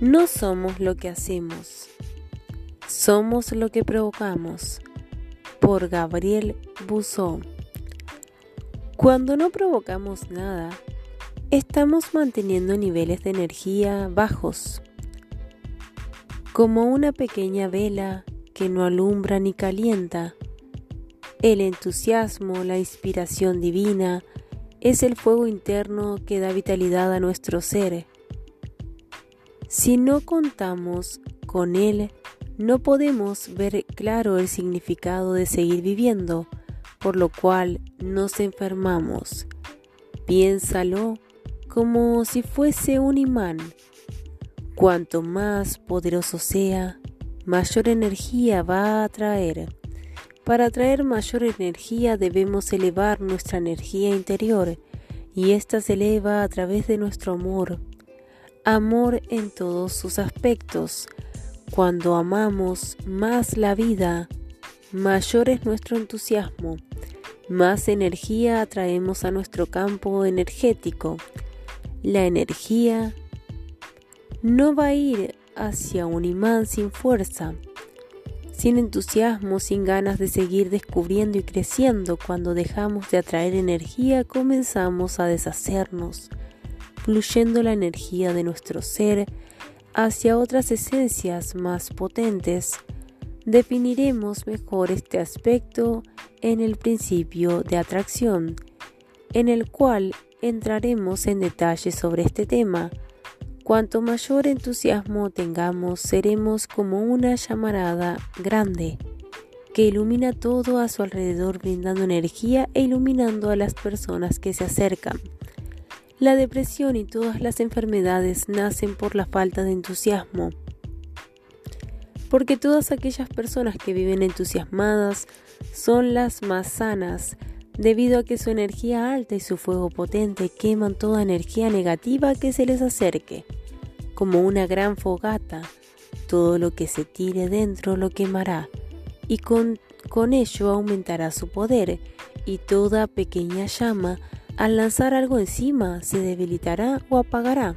No somos lo que hacemos, somos lo que provocamos. Por Gabriel Busó. Cuando no provocamos nada, estamos manteniendo niveles de energía bajos, como una pequeña vela que no alumbra ni calienta. El entusiasmo, la inspiración divina, es el fuego interno que da vitalidad a nuestro ser. Si no contamos con él, no podemos ver claro el significado de seguir viviendo, por lo cual nos enfermamos. Piénsalo como si fuese un imán. Cuanto más poderoso sea, mayor energía va a atraer. Para atraer mayor energía debemos elevar nuestra energía interior y ésta se eleva a través de nuestro amor. Amor en todos sus aspectos. Cuando amamos más la vida, mayor es nuestro entusiasmo, más energía atraemos a nuestro campo energético. La energía no va a ir hacia un imán sin fuerza, sin entusiasmo, sin ganas de seguir descubriendo y creciendo, cuando dejamos de atraer energía comenzamos a deshacernos, fluyendo la energía de nuestro ser hacia otras esencias más potentes. Definiremos mejor este aspecto en el principio de atracción, en el cual entraremos en detalle sobre este tema Cuanto mayor entusiasmo tengamos, seremos como una llamarada grande que ilumina todo a su alrededor brindando energía e iluminando a las personas que se acercan. La depresión y todas las enfermedades nacen por la falta de entusiasmo, porque todas aquellas personas que viven entusiasmadas son las más sanas, debido a que su energía alta y su fuego potente queman toda energía negativa que se les acerque como una gran fogata. Todo lo que se tire dentro lo quemará, y con, con ello aumentará su poder, y toda pequeña llama, al lanzar algo encima, se debilitará o apagará.